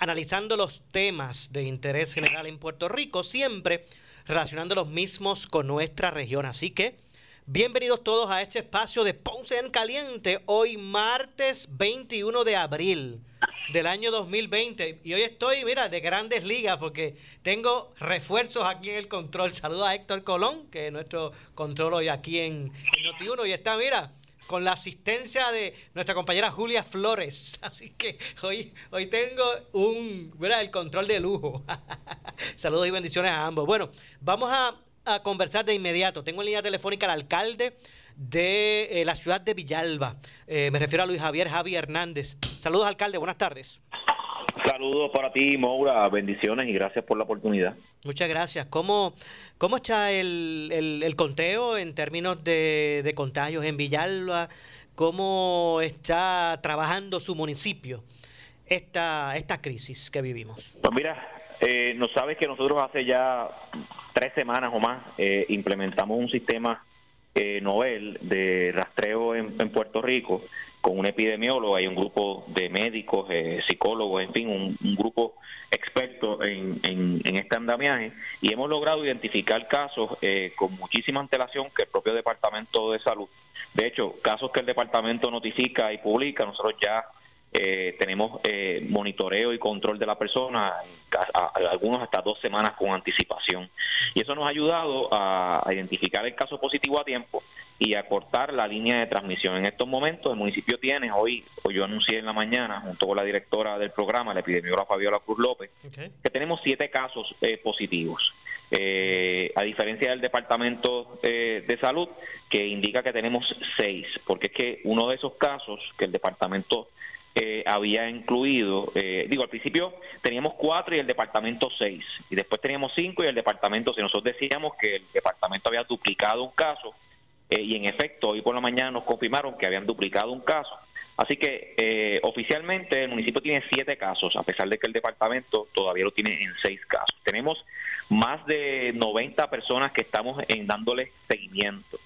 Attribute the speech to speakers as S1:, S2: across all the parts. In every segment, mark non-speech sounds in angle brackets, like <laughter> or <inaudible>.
S1: analizando los temas de interés general en Puerto Rico, siempre relacionando los mismos con nuestra región. Así que bienvenidos todos a este espacio de Ponce en Caliente, hoy martes 21 de abril del año 2020. Y hoy estoy, mira, de grandes ligas porque tengo refuerzos aquí en el control. Saludos a Héctor Colón, que es nuestro control hoy aquí en, en Noti1. Y está, mira, con la asistencia de nuestra compañera Julia Flores. <laughs> Así que hoy, hoy tengo un, el control de lujo. <laughs> Saludos y bendiciones a ambos. Bueno, vamos a, conversar de inmediato. Tengo en línea telefónica al alcalde de eh, la ciudad de Villalba. Eh, me refiero a Luis Javier Javi Hernández. Saludos, alcalde. Buenas tardes.
S2: Saludos para ti, Moura. Bendiciones y gracias por la oportunidad.
S1: Muchas gracias. ¿Cómo, cómo está el, el, conteo en términos de, de, contagios en Villalba? ¿Cómo está trabajando su municipio esta, esta crisis que vivimos?
S2: Pues mira, eh, no sabes que nosotros hace ya tres semanas o más eh, implementamos un sistema eh, de rastreo en, Puerto Rico con un epidemiólogo, hay un grupo de médicos, eh, psicólogos, en fin, un, grupo experto en, en, este andamiaje y hemos logrado identificar casos eh, con muchísima antelación que el propio Departamento de Salud. De hecho, casos que el Departamento notifica y publica, nosotros ya eh, tenemos eh, monitoreo y control de la persona, algunos hasta dos semanas con anticipación. Y eso nos ha ayudado a, identificar el caso positivo a tiempo y a cortar la línea de transmisión. En estos momentos el municipio tiene, hoy, hoy yo anuncié en la mañana, junto con la directora del programa, la epidemióloga Fabiola Cruz López, que tenemos siete casos eh, positivos. a diferencia del Departamento de Salud, que indica que tenemos seis, porque es que uno de esos casos que el Departamento eh, había incluido, eh, digo, al principio teníamos cuatro y el departamento seis, y después teníamos cinco y el departamento seis. Nosotros decíamos que el departamento había duplicado un caso, eh, y en efecto, hoy por la mañana nos confirmaron que habían duplicado un caso. Así que oficialmente el municipio tiene siete casos, a pesar de que el departamento todavía lo tiene en seis casos. Tenemos más de 90 personas que estamos en dándole seguimiento.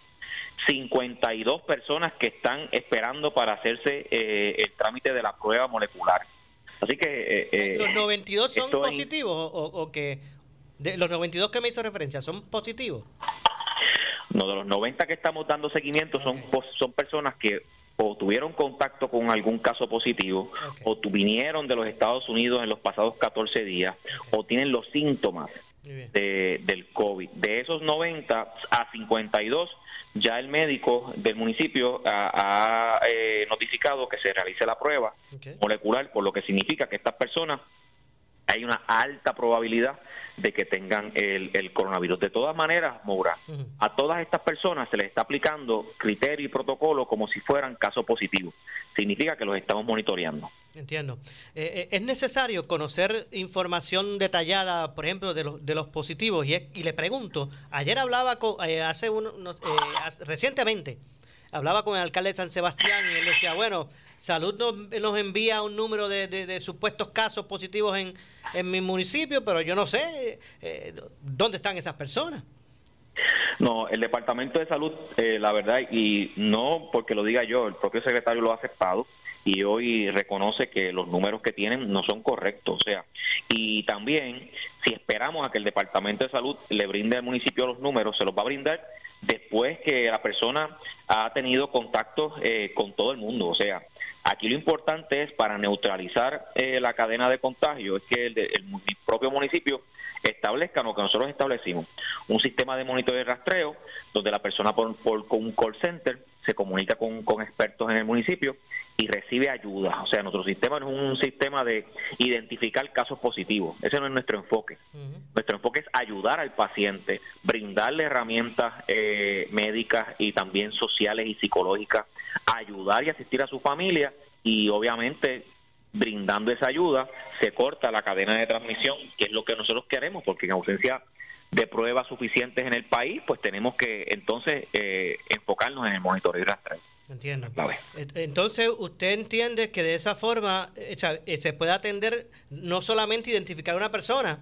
S2: 52 personas que están esperando para hacerse eh, el trámite de la prueba molecular. Así que...
S1: Eh, eh, ¿Los 92 son positivos o, que... De los 92 que me hizo referencia, ¿son positivos?
S2: No, de los 90 que estamos dando seguimiento son, son personas que o tuvieron contacto con algún caso positivo, o vinieron de los Estados Unidos en los pasados 14 días, o tienen los síntomas de, del COVID. De esos 90 a 52 ya el médico del municipio ha, eh, notificado que se realice la prueba molecular, por lo que significa que estas personas hay una alta probabilidad de que tengan el, coronavirus. De todas maneras, Moura, a todas estas personas se les está aplicando criterio y protocolo como si fueran casos positivos. Significa que los estamos monitoreando.
S1: Entiendo. Eh, eh, es necesario conocer información detallada, por ejemplo, de los, de los positivos. Y, y le pregunto, ayer hablaba con, eh, hace unos, recientemente, hablaba con el alcalde de San Sebastián y él decía, bueno, Salud nos, envía un número de, supuestos casos positivos en, en, mi municipio, pero yo no sé dónde están esas personas.
S2: No, el Departamento de Salud, la verdad, y no porque lo diga yo, el propio secretario lo ha aceptado, y hoy reconoce que los números que tienen no son correctos. O sea, y también si esperamos a que el Departamento de Salud le brinde al municipio los números, se los va a brindar después que la persona ha tenido contacto eh, con todo el mundo. O sea, aquí lo importante es para neutralizar eh, la cadena de contagio, es que el, propio municipio establezca lo que nosotros establecimos, un sistema de monitoreo rastreo, donde la persona por, por con un call center se comunica con, con expertos en el municipio y recibe ayuda. O sea, nuestro sistema no es un sistema de identificar casos positivos. Ese no es nuestro enfoque. Nuestro enfoque es ayudar al paciente, brindarle herramientas eh, médicas y también sociales y psicológicas, ayudar y asistir a su familia y obviamente brindando esa ayuda se corta la cadena de transmisión, que es lo que nosotros queremos, porque en ausencia de pruebas suficientes en el país, pues tenemos que entonces eh, enfocarnos en el monitoreo y rastreo.
S1: Entiendo. Entonces, usted entiende que de esa forma eh, se puede atender no solamente identificar a una persona,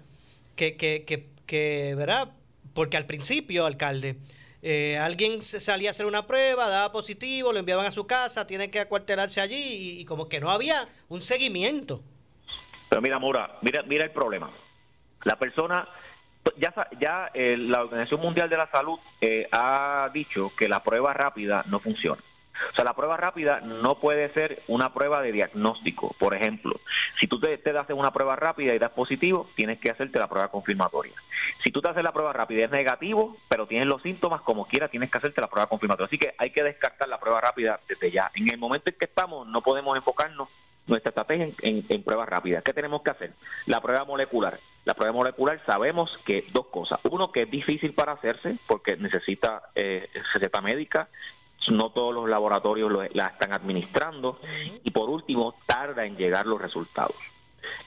S1: que, que, que, que ¿verdad? Porque al principio, alcalde, eh, alguien salía a hacer una prueba, daba positivo, lo enviaban a su casa, tiene que acuartelarse allí y, como que no había un seguimiento.
S2: Pero mira, Mora, mira, mira el problema. La persona, ya, ya la Organización Mundial de la Salud ha dicho que la prueba rápida no funciona. O sea, la prueba rápida no puede ser una prueba de diagnóstico. Por ejemplo, si tú te, te das una prueba rápida y das positivo, tienes que hacerte la prueba confirmatoria. Si tú te haces la prueba rápida y es negativo, pero tienes los síntomas como quiera, tienes que hacerte la prueba confirmatoria. Así que hay que descartar la prueba rápida desde ya. En el momento en que estamos, no podemos enfocarnos nuestra estrategia en, en, pruebas rápidas. ¿Qué tenemos que hacer? La prueba molecular. La prueba molecular sabemos que dos cosas. Uno, que es difícil para hacerse porque necesita eh, receta médica no todos los laboratorios la están administrando y por último tarda en llegar los resultados.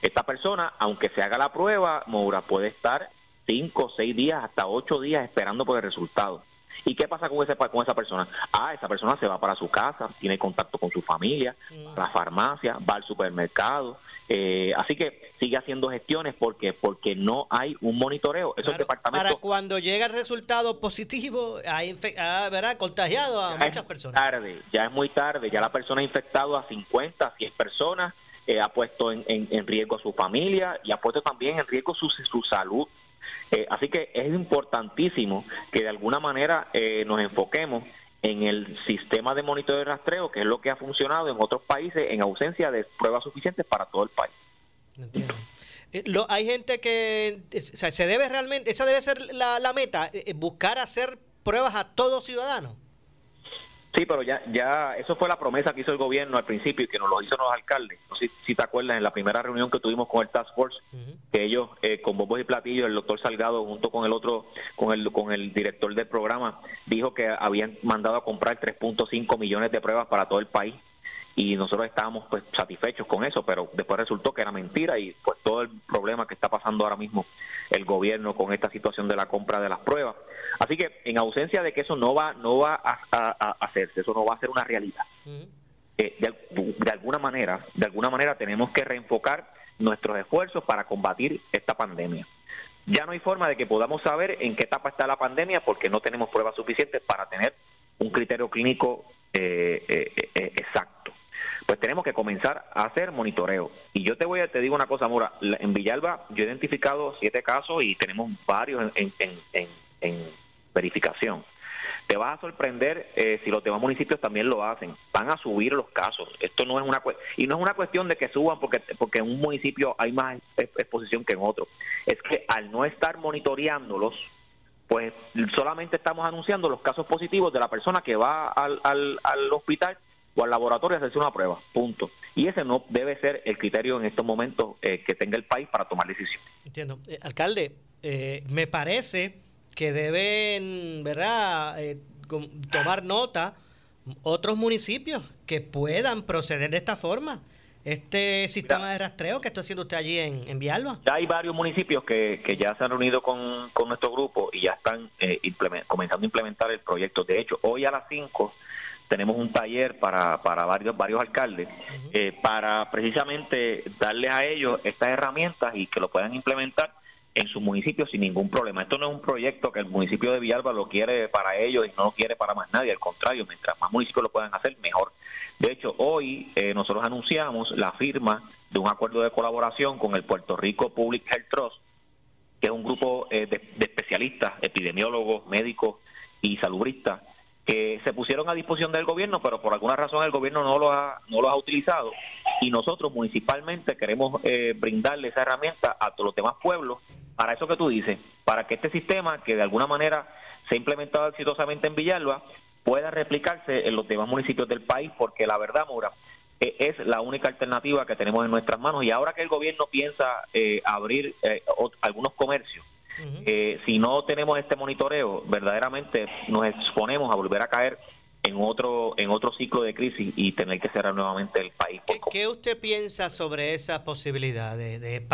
S2: Esta persona, aunque se haga la prueba, Moura puede estar cinco, seis días, hasta ocho días esperando por el resultado. ¿Y qué pasa con, ese, con esa persona? Ah, esa persona se va para su casa, tiene contacto con su familia, a la farmacia, va al supermercado. Eh, así que sigue haciendo gestiones porque porque no hay un monitoreo. Eso departamento.
S1: Para cuando llega el resultado positivo, hay ¿verdad? contagiado a muchas personas.
S2: Tarde, ya es muy tarde. Ya la persona ha infectado a 50, 100 personas. Eh, ha puesto en, en, riesgo a su familia y ha puesto también en riesgo su, su salud. Eh, así que es importantísimo que de alguna manera eh, nos enfoquemos en el sistema de monitoreo y rastreo, que es lo que ha funcionado en otros países en ausencia de pruebas suficientes para todo el país.
S1: Eh, hay gente que se debe realmente, esa debe ser la, la meta, buscar hacer pruebas a todo ciudadano.
S2: Sí, pero ya, ya, eso fue la promesa que hizo el gobierno al principio y que nos lo hizo los alcaldes. No sé si te acuerdas en la primera reunión que tuvimos con el Task Force, que ellos, eh, con bombos y platillos, el doctor Salgado, junto con el otro, con el, con el director del programa, dijo que habían mandado a comprar 3.5 millones de pruebas para todo el país y nosotros estábamos pues satisfechos con eso, pero después resultó que era mentira y pues todo el problema que está pasando ahora mismo el gobierno con esta situación de la compra de las pruebas. Así que en ausencia de que eso no va no va a, hacerse, eso no va a ser una realidad. Eh, de, alguna manera, de alguna manera tenemos que reenfocar nuestros esfuerzos para combatir esta pandemia. Ya no hay forma de que podamos saber en qué etapa está la pandemia porque no tenemos pruebas suficientes para tener un criterio clínico eh, eh, exacto pues tenemos que comenzar a hacer monitoreo. Y yo te voy a, te digo una cosa, Mora, en Villalba yo he identificado siete casos y tenemos varios en, verificación. Te vas a sorprender eh, si los demás municipios también lo hacen. Van a subir los casos. Esto no es una y no es una cuestión de que suban porque porque en un municipio hay más exposición que en otro. Es que al no estar monitoreándolos, pues solamente estamos anunciando los casos positivos de la persona que va al, al, al hospital o al laboratorio hacerse una prueba, punto. Y ese no debe ser el criterio en estos momentos eh, que tenga el país para tomar decisiones.
S1: Entiendo. Eh, alcalde, eh, me parece que deben, ¿verdad?, tomar nota otros municipios que puedan proceder de esta forma. Este sistema de rastreo que está haciendo usted allí en, en Villalba.
S2: Ya hay varios municipios que, que ya se han reunido con, con nuestro grupo y ya están comenzando a implementar el proyecto. De hecho, hoy a las 5 tenemos un taller para, para varios, varios alcaldes eh, para precisamente darles a ellos estas herramientas y que lo puedan implementar en sus municipios sin ningún problema. Esto no es un proyecto que el municipio de Villalba lo quiere para ellos y no lo quiere para más nadie, al contrario, mientras más municipios lo puedan hacer, mejor. De hecho, hoy eh, nosotros anunciamos la firma de un acuerdo de colaboración con el Puerto Rico Public Health Trust, que es un grupo eh, de, de especialistas, epidemiólogos, médicos y salubristas, que se pusieron a disposición del gobierno, pero por alguna razón el gobierno no los ha, no los ha utilizado y nosotros municipalmente queremos eh, brindarle esa herramienta a todos los demás pueblos para eso que tú dices, para que este sistema, que de alguna manera se ha implementado exitosamente en Villalba, pueda replicarse en los demás municipios del país, porque la verdad, Mora, eh, es la única alternativa que tenemos en nuestras manos. Y ahora que el gobierno piensa eh, abrir eh, algunos comercios, si no tenemos este monitoreo, verdaderamente nos exponemos a volver a caer en otro en otro ciclo de crisis y tener que cerrar nuevamente el país.
S1: ¿Qué, usted piensa sobre esa posibilidad de, de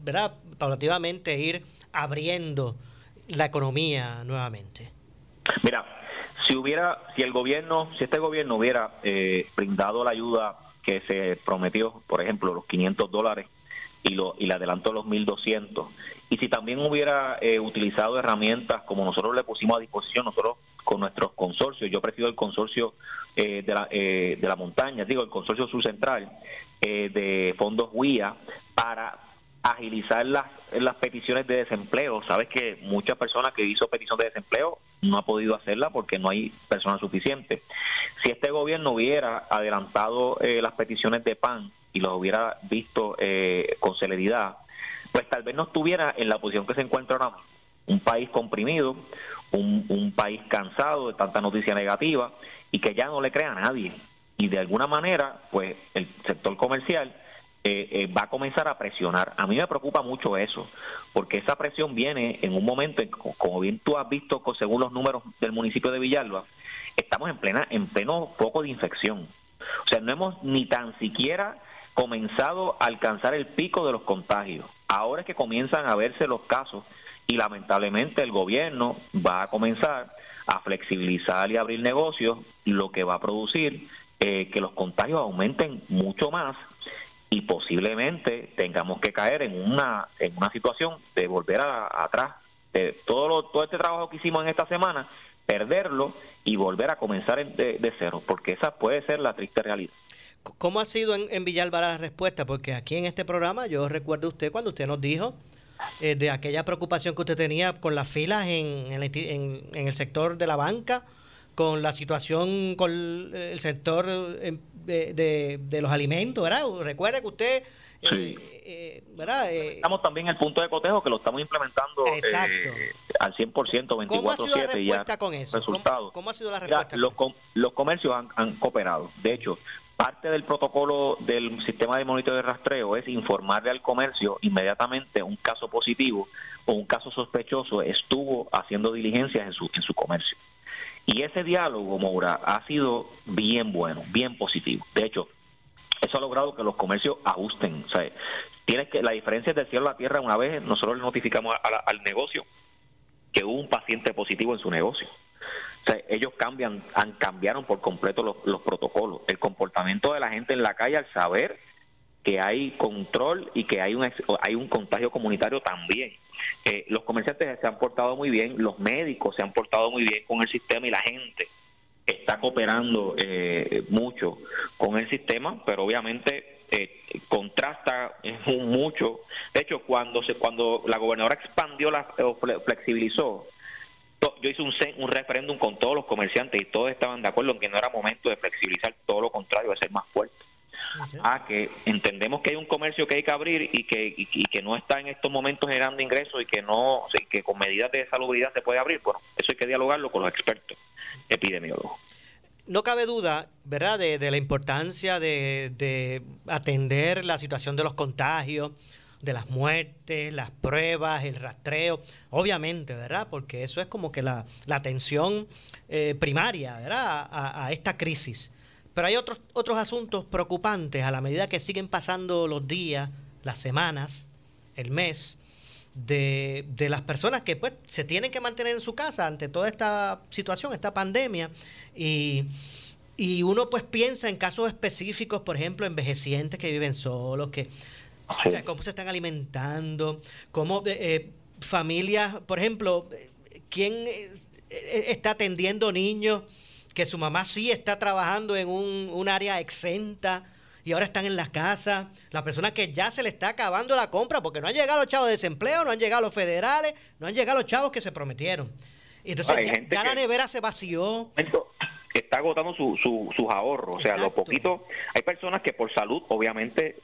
S1: ¿verdad? paulativamente ir abriendo la economía nuevamente?
S2: Mira, si hubiera, si el gobierno, si este gobierno hubiera eh, brindado la ayuda que se prometió, por ejemplo, los 500 dólares y, lo, y le adelantó los 1.200, y si también hubiera eh, utilizado herramientas como nosotros le pusimos a disposición, nosotros con nuestros consorcios, yo presido el consorcio eh, de, la, de la montaña, digo, el consorcio sur central de fondos WIA, para agilizar las, las peticiones de desempleo. Sabes que muchas personas que hizo petición de desempleo no ha podido hacerla porque no hay personas suficientes. Si este gobierno hubiera adelantado eh, las peticiones de PAN y los hubiera visto eh, con celeridad, pues tal vez no estuviera en la posición que se encuentra ahora Un país comprimido, un, país cansado de tanta noticia negativa y que ya no le crea a nadie. Y de alguna manera, pues el sector comercial eh, eh, va a comenzar a presionar. A mí me preocupa mucho eso, porque esa presión viene en un momento, en, como bien tú has visto según los números del municipio de Villalba, estamos en plena en pleno foco de infección. O sea, no hemos ni tan siquiera comenzado a alcanzar el pico de los contagios. Ahora es que comienzan a verse los casos y lamentablemente el gobierno va a comenzar a flexibilizar y abrir negocios, lo que va a producir eh, que los contagios aumenten mucho más y posiblemente tengamos que caer en una en una situación de volver atrás de todo todo este trabajo que hicimos en esta semana perderlo y volver a comenzar de, cero porque esa puede ser la triste realidad
S1: ¿Cómo ha sido en, en Villalba la respuesta? Porque aquí en este programa yo recuerdo usted cuando usted nos dijo eh, de aquella preocupación que usted tenía con las filas en, en, en el sector de la banca, con la situación con el sector eh, de, de, los alimentos, ¿verdad? Recuerde que usted...
S2: Eh, eh, ¿verdad? estamos también en el punto de cotejo que lo estamos implementando al 100%, 24-7
S1: ya. con eso? ¿Cómo, ha sido la respuesta?
S2: los, los comercios han, han cooperado. De hecho, parte del protocolo del sistema de monitoreo de rastreo es informarle al comercio inmediatamente un caso positivo o un caso sospechoso estuvo haciendo diligencias en su, en su comercio. Y ese diálogo, Moura, ha sido bien bueno, bien positivo. De hecho, eso ha logrado que los comercios ajusten. O sea, tienes que, la diferencia es del cielo a la tierra. Una vez nosotros le notificamos al negocio que hubo un paciente positivo en su negocio. Ellos cambian, han, cambiaron por completo los, los protocolos. El comportamiento de la gente en la calle al saber que hay control y que hay un, hay un contagio comunitario también. Eh, los comerciantes se han portado muy bien, los médicos se han portado muy bien con el sistema y la gente está cooperando eh, mucho con el sistema, pero obviamente eh, contrasta mucho. De hecho, cuando se cuando la gobernadora expandió, la flexibilizó, yo hice un, un referéndum con todos los comerciantes y todos estaban de acuerdo en que no era momento de flexibilizar, todo lo contrario, de ser más fuerte a que entendemos que hay un comercio que hay que abrir y que, y, que no está en estos momentos generando ingresos y que no que con medidas de salubridad se puede abrir. Bueno, eso hay que dialogarlo con los expertos epidemiólogos.
S1: No cabe duda, ¿verdad?, de, de la importancia de, de, atender la situación de los contagios, de las muertes, las pruebas, el rastreo, obviamente, ¿verdad? Porque eso es como que la, la atención eh, primaria, ¿verdad?, a, a esta crisis. Pero hay otros, otros asuntos preocupantes a la medida que siguen pasando los días, las semanas, el mes, de, de, las personas que pues se tienen que mantener en su casa ante toda esta situación, esta pandemia, y, y uno pues piensa en casos específicos, por ejemplo, envejecientes que viven solos, que cómo se están alimentando, cómo eh, eh, familias, por ejemplo, quién eh, está atendiendo niños que su mamá sí está trabajando en un, área exenta y ahora están en las casas, la persona que ya se le está acabando la compra porque no han llegado los chavos de desempleo, no han llegado los federales, no han llegado los chavos que se prometieron. Y entonces ya, la nevera se vació.
S2: Está agotando sus ahorros, o sea, lo poquito. Hay personas que por salud, obviamente,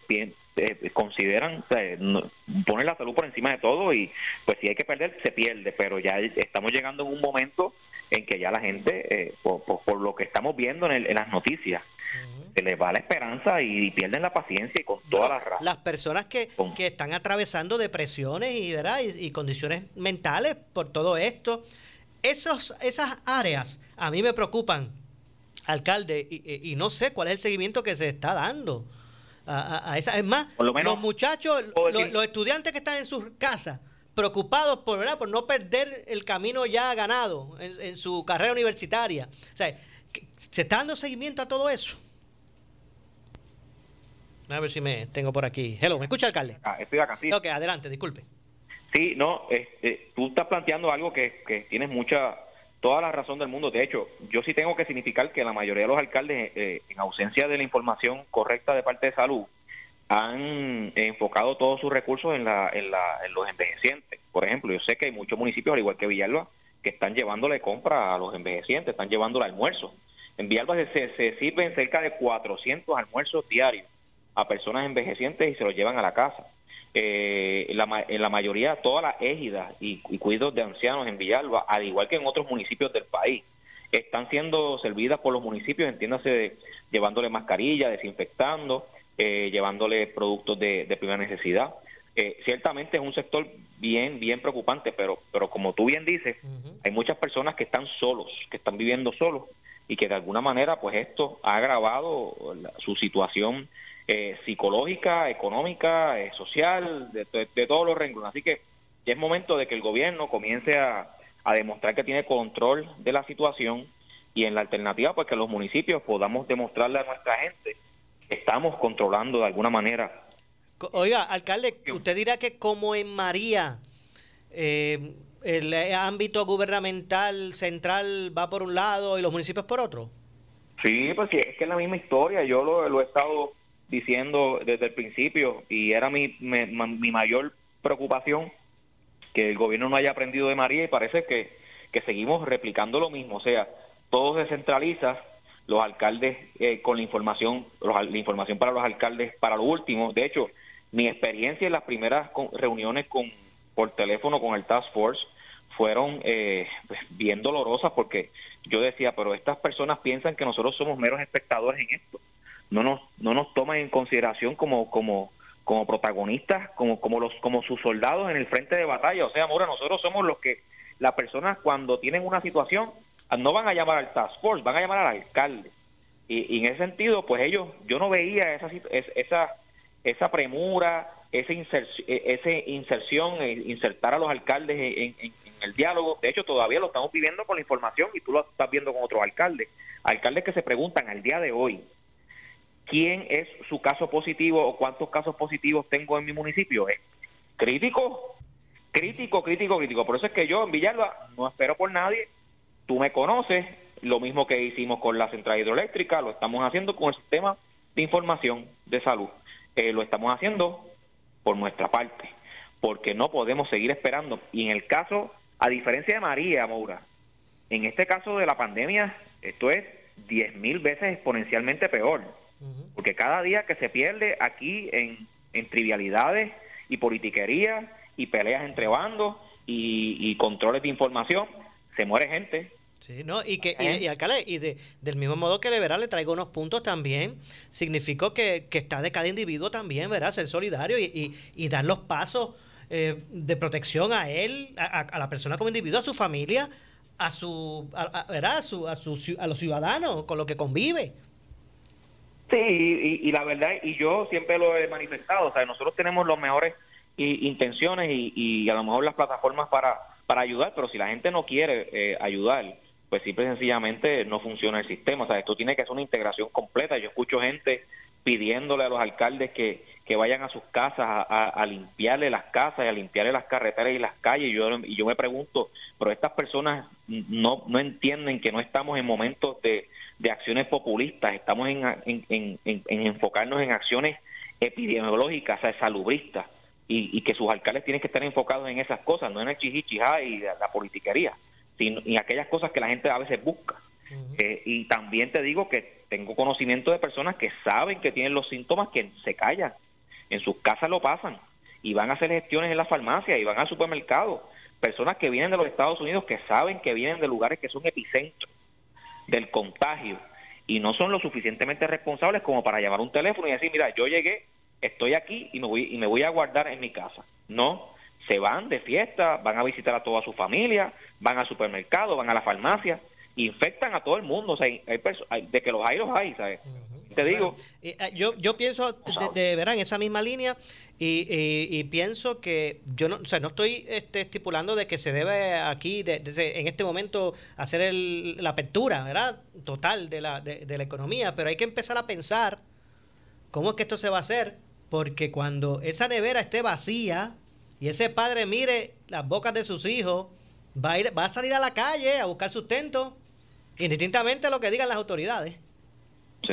S2: eh, consideran poner la salud por encima de todo y pues si hay que perder, se pierde, pero ya estamos llegando en un momento en que ya la gente, eh, por, lo que estamos viendo en, las noticias, se les va la esperanza y pierden la paciencia y con todas las
S1: razón. Las personas que, que están atravesando depresiones y, ¿verdad? Y, condiciones mentales por todo esto, esos, esas áreas a mí me preocupan, alcalde, y, no sé cuál es el seguimiento que se está dando a, esa. Es más, los muchachos, los, estudiantes que están en sus casas, preocupados por, ¿verdad? por no perder el camino ya ganado en, su carrera universitaria. O sea, ¿se está dando seguimiento a todo eso? A ver si me tengo por aquí. Hello, ¿me escucha, alcalde?
S2: Ah, estoy acá, sí.
S1: Ok, adelante, disculpe.
S2: Sí, no, este, tú estás planteando algo que, que tienes mucha, toda la razón del mundo. De hecho, yo sí tengo que significar que la mayoría de los alcaldes, eh, en ausencia de la información correcta de parte de salud, han enfocado todos sus recursos en, la, en, la, en los envejecientes. Por ejemplo, yo sé que hay muchos municipios, al igual que Villalba, que están llevándole compra a los envejecientes, están llevándole almuerzo. En Villalba se, se sirven cerca de 400 almuerzos diarios a personas envejecientes y se los llevan a la casa. Eh, la, en la mayoría, todas las égidas y, cuidados de ancianos en Villalba, al igual que en otros municipios del país, están siendo servidas por los municipios, entiéndase, llevándole mascarilla, desinfectando, eh, llevándole productos de, primera necesidad. Eh, ciertamente es un sector bien, bien preocupante, pero, pero como tú bien dices, hay muchas personas que están solos, que están viviendo solos y que de alguna manera, pues esto ha agravado su situación eh, psicológica, económica, eh, social, de, todos los renglones. Así que ya es momento de que el gobierno comience a, demostrar que tiene control de la situación y en la alternativa, pues que los municipios podamos demostrarle a nuestra gente que estamos controlando de alguna manera.
S1: Oiga, alcalde, usted dirá que como en María, eh, el ámbito gubernamental central va por un lado y los municipios por otro.
S2: Sí, pues sí, es que es la misma historia. Yo lo, lo he estado diciendo desde el principio y era mi, mi, mayor preocupación que el gobierno no haya aprendido de María y parece que, que seguimos replicando lo mismo, o sea, todo se los alcaldes eh, con la información, la información para los alcaldes para lo último, de hecho, mi experiencia en las primeras reuniones con por teléfono con el Task Force fueron eh, pues, bien dolorosas porque yo decía, pero estas personas piensan que nosotros somos meros espectadores en esto no nos, no nos toman en consideración como, como, como protagonistas, como, como, los, como sus soldados en el frente de batalla. O sea, Mora, nosotros somos los que las personas cuando tienen una situación no van a llamar al task force, van a llamar al alcalde. Y, en ese sentido, pues ellos, yo no veía esa, esa, esa premura, esa inserción, ese inserción, e insertar a los alcaldes en, en, el diálogo. De hecho, todavía lo estamos viviendo con la información y tú lo estás viendo con otros alcaldes. Alcaldes que se preguntan al día de hoy, quién es su caso positivo o cuántos casos positivos tengo en mi municipio. Es crítico, crítico, crítico, crítico. Por eso es que yo en Villalba no espero por nadie. Tú me conoces, lo mismo que hicimos con la central hidroeléctrica, lo estamos haciendo con el sistema de información de salud. Eh, lo estamos haciendo por nuestra parte, porque no podemos seguir esperando. Y en el caso, a diferencia de María Moura, en este caso de la pandemia, esto es diez mil veces exponencialmente peor porque cada día que se pierde aquí en, trivialidades y politiquería y peleas entre bandos y, controles de información, se muere gente.
S1: Sí, ¿no? Y que, y, alcalde, y de, del mismo modo que de verdad le traigo unos puntos también, significó que, está de cada individuo también, ¿verdad? Ser solidario y, y, dar los pasos eh, de protección a él, a, la persona como individuo, a su familia, a su, ¿verdad? A, su, a, su, a los ciudadanos con los que convive.
S2: Sí, y, la verdad, y yo siempre lo he manifestado, o sea, nosotros tenemos las mejores intenciones y, a lo mejor las plataformas para, para ayudar, pero si la gente no quiere eh, ayudar, pues simple y sencillamente no funciona el sistema. O sea, esto tiene que ser una integración completa. Yo escucho gente pidiéndole a los alcaldes que, que vayan a sus casas a, limpiarle las casas y a limpiarle las carreteras y las calles. Y yo, y yo me pregunto, pero estas personas no, no entienden que no estamos en momentos de, de acciones populistas, estamos en, en, enfocarnos en acciones epidemiológicas, o salubristas, y, que sus alcaldes tienen que estar enfocados en esas cosas, no en el chichichijá y la, la politiquería, sino en aquellas cosas que la gente a veces busca. Eh, y también te digo que tengo conocimiento de personas que saben que tienen los síntomas que se callan. en sus casas lo pasan y van a hacer gestiones en la farmacia y van al supermercado. Personas que vienen de los Estados Unidos que saben que vienen de lugares que son epicentros del contagio y no son lo suficientemente responsables como para llamar un teléfono y decir, mira, yo llegué, estoy aquí y me voy, y me voy a guardar en mi casa. No, se van de fiesta, van a visitar a toda su familia, van al supermercado, van a la farmacia, infectan a todo el mundo, o sea, hay, de que los hay, los hay, ¿sabes? Te digo.
S1: Eh, yo, yo pienso, de, de, en esa misma línea, y, y, pienso que yo no, o sea, no estoy este, estipulando de que se debe aquí, de, en este momento, hacer el, la apertura, ¿verdad? Total de la, de, la economía, pero hay que empezar a pensar cómo es que esto se va a hacer, porque cuando esa nevera esté vacía y ese padre mire las bocas de sus hijos, va a, ir, va a salir a la calle a buscar sustento, indistintamente a lo que digan las autoridades.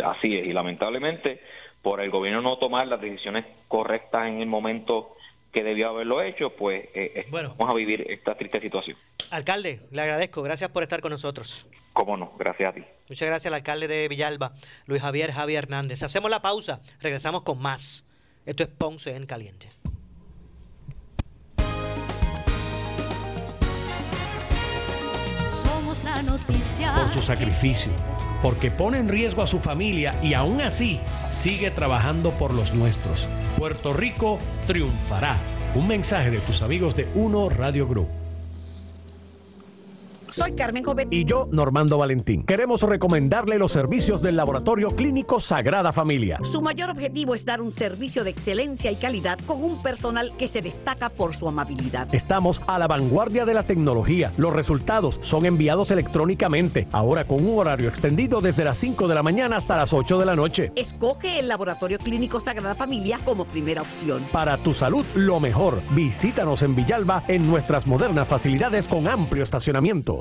S2: Así es, y lamentablemente por el gobierno no tomar las decisiones correctas en el momento que debió haberlo hecho, pues eh, eh, vamos a vivir esta triste situación.
S1: Alcalde, le agradezco, gracias por estar con nosotros.
S2: Cómo no, gracias a ti.
S1: Muchas gracias al alcalde de Villalba, Luis Javier Javier Hernández. Hacemos la pausa, regresamos con más. Esto es Ponce en Caliente.
S3: Somos la noticia.
S4: Por su sacrificio, porque pone en riesgo a su familia y aún así sigue trabajando por los nuestros. Puerto Rico triunfará. Un mensaje de tus amigos de Uno Radio Group.
S5: Soy Carmen Jovet.
S4: Y yo, Normando Valentín. Queremos recomendarle los servicios del Laboratorio Clínico Sagrada Familia.
S5: Su mayor objetivo es dar un servicio de excelencia y calidad con un personal que se destaca por su amabilidad.
S4: Estamos a la vanguardia de la tecnología. Los resultados son enviados electrónicamente, ahora con un horario extendido desde las 5 de la mañana hasta las 8 de la noche.
S5: Escoge el Laboratorio Clínico Sagrada Familia como primera opción.
S4: Para tu salud, lo mejor. Visítanos en Villalba en nuestras modernas facilidades con amplio estacionamiento.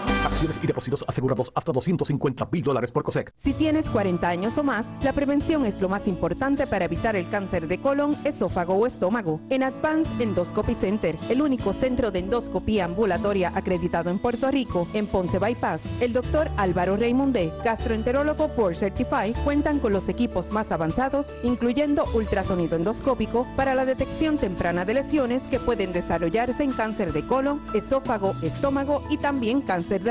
S6: Acciones y depósitos asegurados hasta 250 mil dólares por COSEC.
S7: Si tienes 40 años o más, la prevención es lo más importante para evitar el cáncer de colon, esófago o estómago. En Advance Endoscopy Center, el único centro de endoscopía ambulatoria acreditado en Puerto Rico, en Ponce Bypass, el doctor Álvaro Raymondé, gastroenterólogo por Certify, cuentan con los equipos más avanzados, incluyendo ultrasonido endoscópico, para la detección temprana de lesiones que pueden desarrollarse en cáncer de colon, esófago, estómago y también cáncer de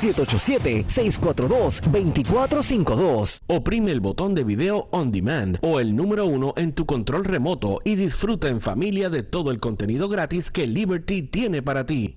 S8: 787-642-2452.
S4: Oprime el botón de video on demand o el número uno en tu control remoto y disfruta en familia de todo el contenido gratis que Liberty tiene para ti.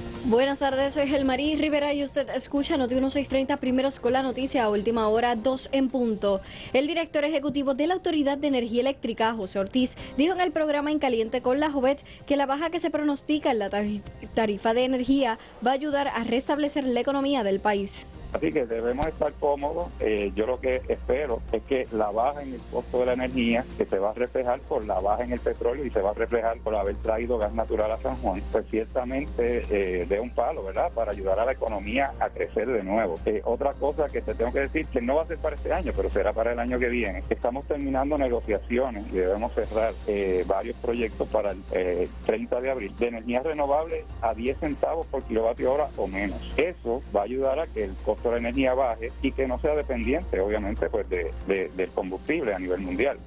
S9: Buenas tardes, soy Gelmarí Rivera y usted escucha Noti 1630 primeros con la noticia última hora 2 en punto. El director ejecutivo de la Autoridad de Energía Eléctrica, José Ortiz, dijo en el programa En Caliente con la Jovet que la baja que se pronostica en la tarifa de energía va a ayudar a restablecer la economía del país.
S3: Así que debemos estar cómodos. Eh, yo lo que espero es que la baja en el costo de la energía, que se va a reflejar por la baja en el petróleo y se va a reflejar por haber traído gas natural a San Juan, pues ciertamente eh, dé un palo, ¿verdad? Para ayudar a la economía a crecer de nuevo. Eh, otra cosa que te tengo que decir, que no va a ser para este año, pero será para el año que viene. Estamos terminando negociaciones y debemos cerrar eh, varios proyectos para el 30 de abril de energía renovable a 10 centavos por kilovatio hora o menos. Eso va a ayudar a que el costo de la energía baje y que no sea dependiente, obviamente, pues de, del combustible a nivel mundial.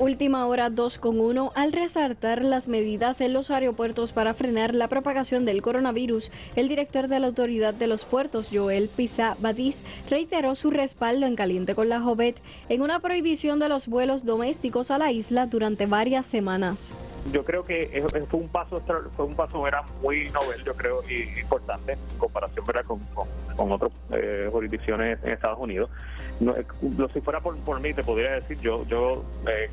S9: Última hora 2 con 1 al resaltar las medidas en los aeropuertos para frenar la propagación del coronavirus. El director de la Autoridad de los Puertos, Joel Pisa Badiz, reiteró su respaldo en caliente con la Jovet en una prohibición de los vuelos domésticos a la isla durante varias semanas.
S10: Yo creo que fue un paso fue un paso muy novel, yo creo, y importante en comparación con, con, otras eh, jurisdicciones en Estados Unidos. No, eh, si fuera por, por mí, te podría decir, yo, yo eh,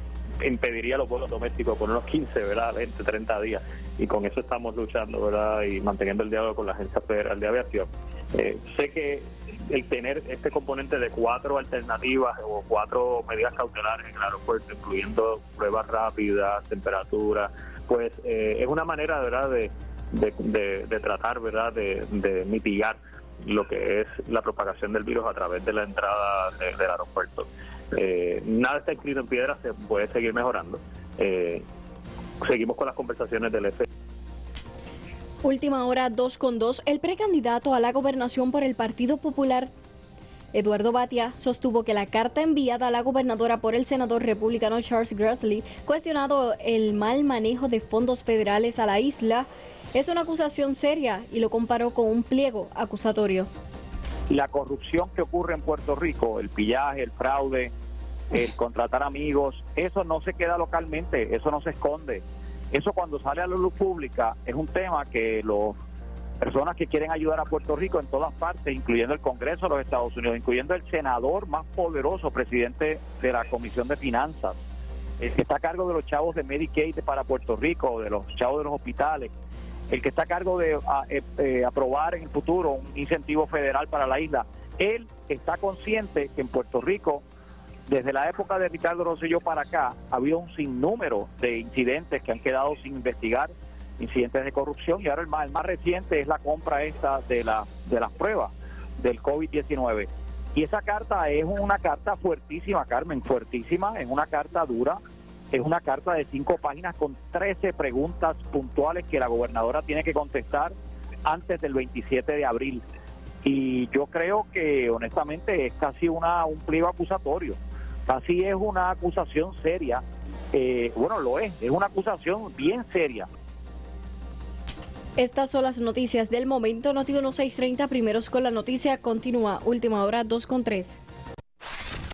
S10: impediría los vuelos domésticos por unos 15, ¿verdad? 20, 30 días. Y con eso estamos luchando, ¿verdad? Y manteniendo el diálogo con la Agencia Federal de Aviación. Eh, sé que el tener este componente de cuatro alternativas o cuatro medidas cautelares en el aeropuerto, incluyendo pruebas rápidas, temperatura, pues eh, es una manera, ¿verdad?, de, de, tratar, ¿verdad?, de, mitigar lo que es la propagación del virus a través de la entrada del aeropuerto. Eh, nada está escrito en piedra, se puede seguir mejorando. Eh, seguimos con las conversaciones del F.
S9: Última hora 2 con 2. El precandidato a la gobernación por el Partido Popular, Eduardo Batia, sostuvo que la carta enviada a la gobernadora por el senador republicano Charles Grassley, cuestionado el mal manejo de fondos federales a la isla, es una acusación seria y lo comparó con un pliego acusatorio
S3: la corrupción que ocurre en Puerto Rico, el pillaje, el fraude, el contratar amigos, eso no se queda localmente, eso no se esconde. Eso cuando sale a la luz pública es un tema que las personas que quieren ayudar a Puerto Rico en todas partes, incluyendo el Congreso de los Estados Unidos, incluyendo el senador más poderoso, presidente de la Comisión de Finanzas, el que está a cargo de los chavos de Medicaid para Puerto Rico, de los chavos de los hospitales, el que está a cargo de eh, eh, aprobar en el futuro un incentivo federal para la isla, él está consciente que en Puerto Rico, desde la época de Ricardo Rosselló para acá, ha habido un sinnúmero de incidentes que han quedado sin investigar, incidentes de corrupción, y ahora el más, el más reciente es la compra esta de, la, de las pruebas del COVID-19. Y esa carta es una carta fuertísima, Carmen, fuertísima, es una carta dura, es una carta de cinco páginas con 13 preguntas puntuales que la gobernadora tiene que contestar antes del 27 de abril. Y yo creo que honestamente es casi una, un pliego acusatorio, casi es una acusación seria. Eh, bueno, lo es, es una acusación bien seria.
S9: Estas son las noticias del momento. Noti 1630, primeros con la noticia, continúa, última hora 2 con 3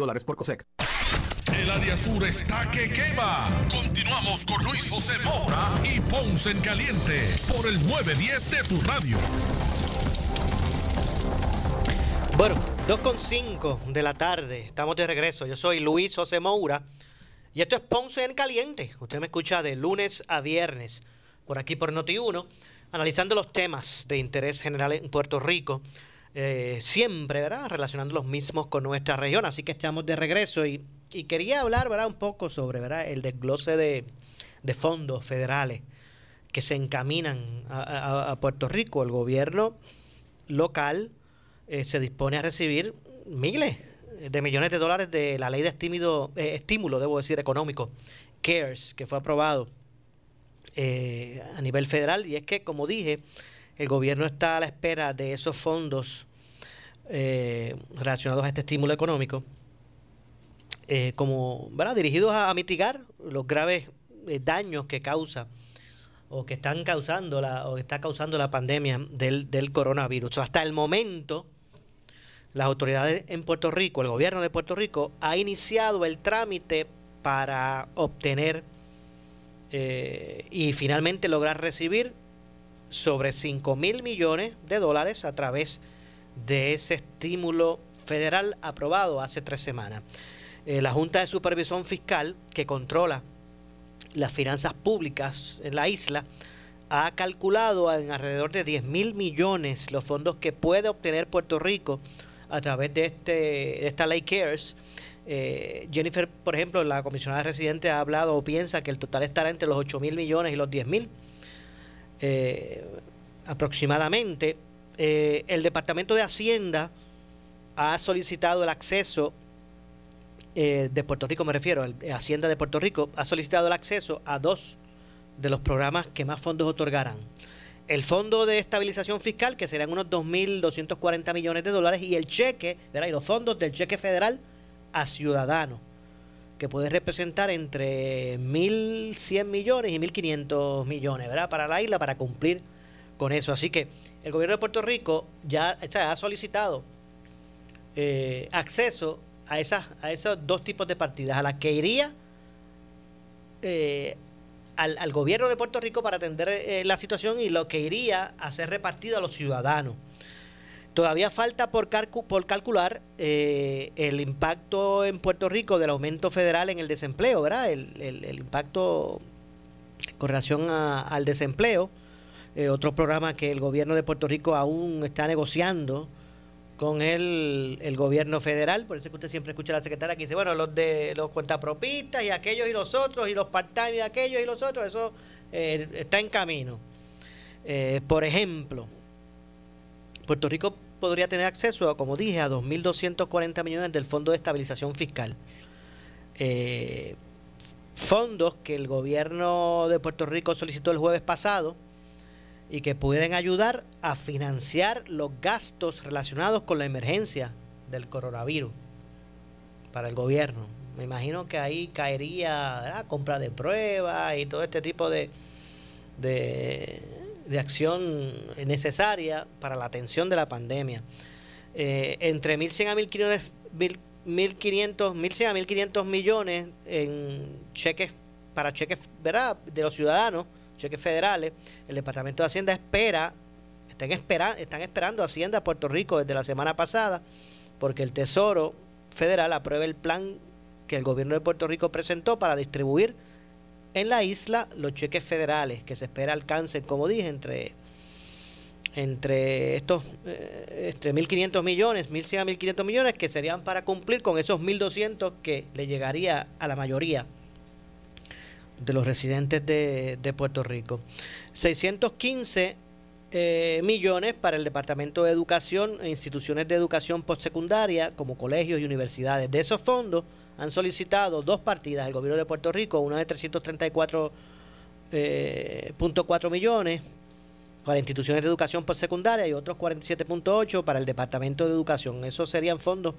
S6: dólares por COSEC.
S11: El área sur está que quema. Continuamos con Luis José Moura y Ponce en Caliente por el 910 de tu radio.
S1: Bueno, 2.5 de la tarde, estamos de regreso. Yo soy Luis José Moura y esto es Ponce en Caliente. Usted me escucha de lunes a viernes por aquí por Noti1, analizando los temas de interés general en Puerto Rico eh, siempre, ¿verdad? Relacionando los mismos con nuestra región. Así que estamos de regreso y quería hablar ¿verdad? un poco sobre el desglose de, fondos federales que se encaminan a, Puerto Rico. El gobierno local eh, se dispone a recibir miles de millones de dólares de la ley de estímulo, eh, estímulo debo decir, económico, CARES, que fue aprobado a nivel federal. Y es que, como dije, el gobierno está a la espera de esos fondos relacionados a este estímulo económico eh, como ¿verdad? dirigidos a, mitigar los graves eh, daños que causa o que están causando la, o que está causando la pandemia del, del coronavirus. hasta el momento, las autoridades en Puerto Rico, el gobierno de Puerto Rico, ha iniciado el trámite para obtener eh, y finalmente lograr recibir sobre 5 mil millones de dólares a través de ese estímulo federal aprobado hace tres semanas. Eh, la Junta de Supervisión Fiscal, que controla las finanzas públicas en la isla, ha calculado en alrededor de 10 mil millones los fondos que puede obtener Puerto Rico a través de, este, esta ley CARES. Eh, Jennifer, por ejemplo, la comisionada residente ha hablado o piensa que el total estará entre los 8 mil millones y los 10 mil eh, aproximadamente. el Departamento de Hacienda ha solicitado el acceso eh, de Puerto Rico, me refiero, el, Hacienda de Puerto Rico, ha solicitado el acceso a dos de los programas que más fondos otorgarán. El Fondo de Estabilización Fiscal, que serán unos 2.240 millones de dólares, y el cheque, ¿verdad? y los fondos del cheque federal a ciudadanos, que puede representar entre 1.100 millones y 1.500 millones ¿verdad? para la isla, para cumplir con eso. Así que el gobierno de Puerto Rico ya ha solicitado eh, acceso a, esas, a esos dos tipos de partidas, a las que iría eh, al, gobierno de Puerto Rico para atender eh, la situación y lo que iría a ser repartido a los ciudadanos. Todavía falta por, por calcular eh, el impacto en Puerto Rico del aumento federal en el desempleo, ¿verdad? El, impacto con relación al desempleo. otro programa que el gobierno de Puerto Rico aún está negociando con el, el, gobierno federal, por eso es que usted siempre escucha a la secretaria que dice, bueno, los de los cuentapropistas y aquellos y los otros, y los part-time y aquellos y los otros, eso eh, está en camino. Eh, por ejemplo, Puerto Rico podría tener acceso, como dije, a 2.240 millones del Fondo de Estabilización Fiscal. Eh, fondos que el gobierno de Puerto Rico solicitó el jueves pasado, y que pueden ayudar a financiar los gastos relacionados con la emergencia del coronavirus para el gobierno. Me imagino que ahí caería la compra de pruebas y todo este tipo de, de, acción necesaria para la atención de la pandemia. Eh, entre 1.100 a 1.500, 1.500, 1.100 a 1.500 millones en cheques para cheques ¿verdad? de los ciudadanos cheques federales, el Departamento de Hacienda espera, están, espera, están esperando Hacienda a Puerto Rico desde la semana pasada, porque el Tesoro Federal apruebe el plan que el gobierno de Puerto Rico presentó para distribuir en la isla los cheques federales, que se espera alcancen, como dije, entre entre estos eh, entre 1.500 millones, 1.100 a 1.500 millones, que serían para cumplir con esos 1.200 que le llegaría a la mayoría de los residentes de, Puerto Rico. 615 eh, millones para el Departamento de Educación e instituciones de educación postsecundaria como colegios y universidades. De esos fondos han solicitado dos partidas el gobierno de Puerto Rico, una de 334.4 eh, millones para instituciones de educación postsecundaria y otros 47.8 para el Departamento de Educación. Esos serían fondos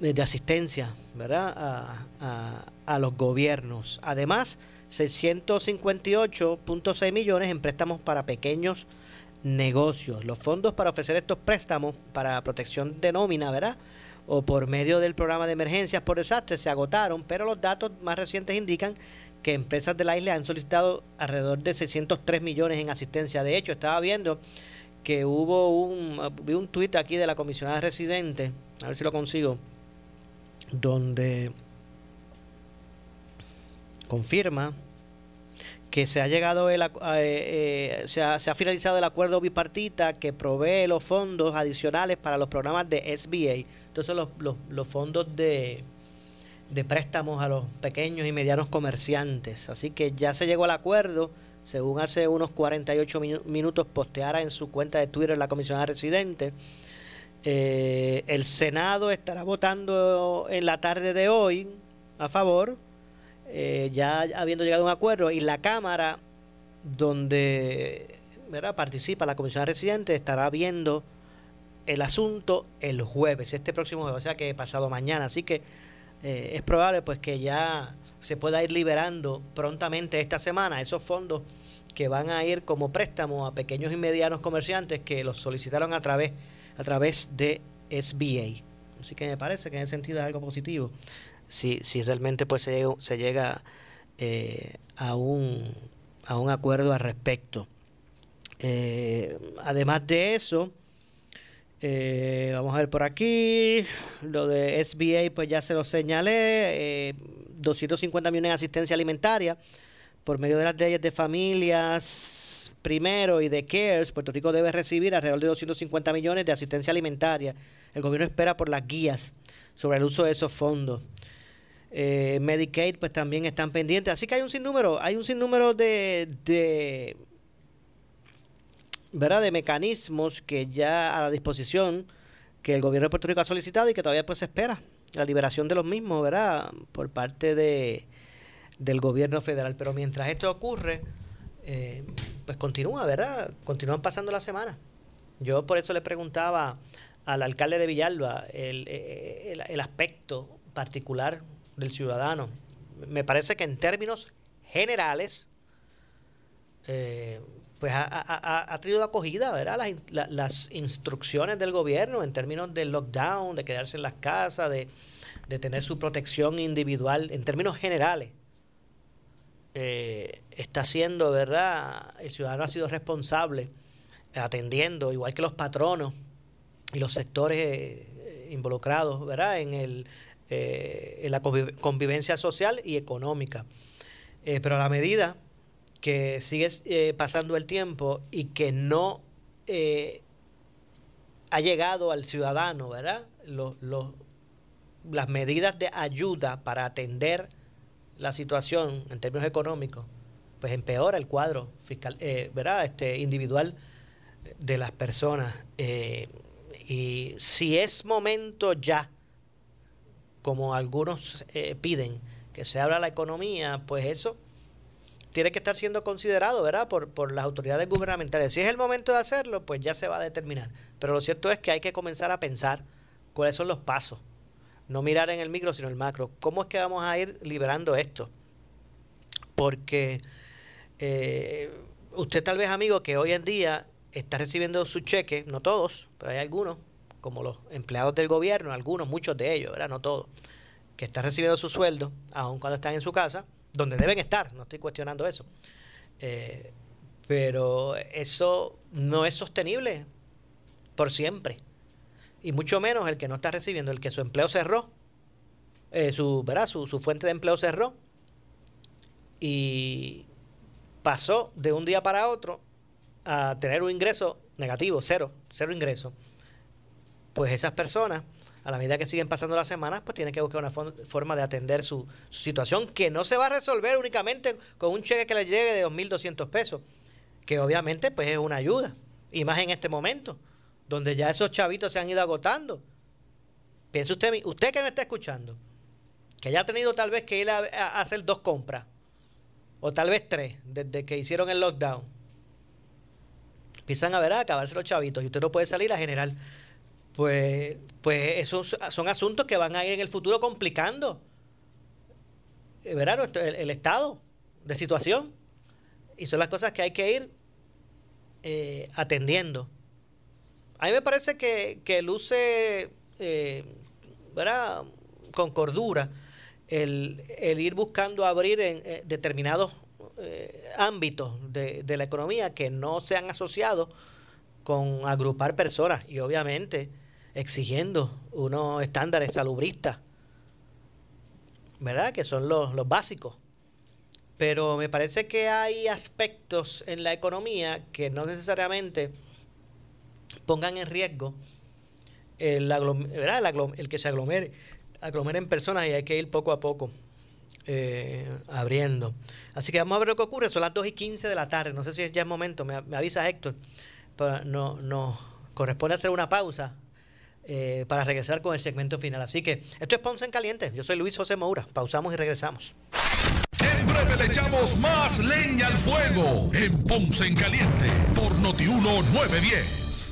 S1: de asistencia ¿verdad? A, a, los gobiernos. Además, 658.6 millones en préstamos para pequeños negocios. Los fondos para ofrecer estos préstamos para protección de nómina, ¿verdad? O por medio del programa de emergencias por desastre se agotaron, pero los datos más recientes indican que empresas de la isla han solicitado alrededor de 603 millones en asistencia. De hecho, estaba viendo que hubo un, vi un tuit aquí de la comisionada residente, a ver si lo consigo, donde confirma que se ha llegado el, eh, eh, se, ha, finalizado el acuerdo bipartita que provee los fondos adicionales para los programas de SBA. Entonces los, los, fondos de, de préstamos a los pequeños y medianos comerciantes. Así que ya se llegó al acuerdo, según hace unos 48 minutos posteara en su cuenta de Twitter la comisionada residente. Eh, el Senado estará votando en la tarde de hoy a favor, eh, ya habiendo llegado a un acuerdo, y la Cámara, donde participa la comisión residente, estará viendo el asunto el jueves, este próximo jueves, o sea que pasado mañana. Así que eh, es probable pues que ya se pueda ir liberando prontamente esta semana esos fondos que van a ir como préstamo a pequeños y medianos comerciantes que los solicitaron a través, a través de SBA. Así que me parece que en ese sentido es algo positivo. Si, si realmente pues se, se llega eh, a, un, a un acuerdo al respecto. Eh, además de eso, eh, vamos a ver por aquí. Lo de SBA, pues ya se lo señalé. Eh, 250 millones de asistencia alimentaria por medio de las leyes de familias primero y de CARES. Puerto Rico debe recibir alrededor de 250 millones de asistencia alimentaria. El gobierno espera por las guías sobre el uso de esos fondos. Eh, Medicaid, pues también están pendientes. Así que hay un sinnúmero, hay un sinnúmero de, de ¿verdad? de mecanismos que ya a la disposición que el gobierno de Puerto Rico ha solicitado y que todavía pues se espera la liberación de los mismos, ¿verdad? Por parte de, del gobierno federal. Pero mientras esto ocurre, eh, pues continúa, ¿verdad? Continúan pasando las semanas. Yo por eso le preguntaba al alcalde de Villalba el, el, el aspecto particular del ciudadano. Me parece que en términos generales, eh, pues ha, tenido acogida, ¿verdad? Las, las, instrucciones del gobierno en términos del lockdown, de quedarse en las casas, de, tener su protección individual, en términos generales. Eh, está siendo, ¿verdad? El ciudadano ha sido responsable atendiendo, igual que los patronos y los sectores eh, involucrados, ¿verdad? En, el, eh, en la convivencia social y económica. pero a la medida que sigue eh, pasando el tiempo y que no eh, ha llegado al ciudadano, ¿verdad? las medidas de ayuda para atender la situación en términos económicos, pues empeora el cuadro fiscal, eh, ¿verdad? Este, individual de las personas. y si es momento ya, como algunos piden, que se abra la economía, pues eso tiene que estar siendo considerado, ¿verdad? Por, por las autoridades gubernamentales. Si es el momento de hacerlo, pues ya se va a determinar. Pero lo cierto es que hay que comenzar a pensar cuáles son los pasos. No mirar en el micro, sino el macro. ¿Cómo es que vamos a ir liberando esto? Porque eh, usted tal vez, amigo, que hoy en día está recibiendo su cheque, no todos, pero hay algunos, como los empleados del gobierno, algunos, muchos de ellos, ¿verdad? No todos, que están recibiendo su sueldo, aun cuando están en su casa, donde deben estar, no estoy cuestionando eso. Eh, pero eso no es sostenible por siempre. Y mucho menos el que no está recibiendo, el que su empleo cerró, eh, su, ¿verdad? Su, su fuente de empleo cerró y pasó de un día para otro a tener un ingreso negativo, cero, cero ingreso. Pues esas personas a la medida que siguen pasando las semanas, pues tiene que buscar una forma de atender su, situación que no se va a resolver únicamente con un cheque que le llegue de 2.200 pesos, que obviamente pues es una ayuda, y más en este momento, donde ya esos chavitos se han ido agotando. Piense usted, usted que me está escuchando, que haya tenido tal vez que ir a, hacer dos compras, o tal vez tres, desde que hicieron el lockdown. Empiezan a ver a acabarse los chavitos y usted no puede salir a generar pues, pues esos son asuntos que van a ir en el futuro complicando eh, ¿verdad? el, estado de situación. Y son las cosas que hay que ir eh, atendiendo. A mí me parece que, que luce eh, ¿verdad? con cordura el, el, ir buscando abrir en determinados ámbitos de, de la economía que no se han asociado con agrupar personas. Y obviamente exigiendo unos estándares salubristas, ¿verdad? Que son los, básicos. Pero me parece que hay aspectos en la economía que no necesariamente pongan en riesgo el, el que se aglomere aglomeren personas y hay que ir poco a poco eh, abriendo. Así que vamos a ver lo que ocurre. Son las 2 y 15 de la tarde. No sé si ya es momento. Me, me avisa Héctor. Pero no, no corresponde hacer una pausa eh, para regresar con el segmento final. Así que esto es Ponce en Caliente. Yo soy Luis José Moura. Pausamos y regresamos.
S11: Siempre le echamos más leña al fuego en Ponce en Caliente por Notiuno 910.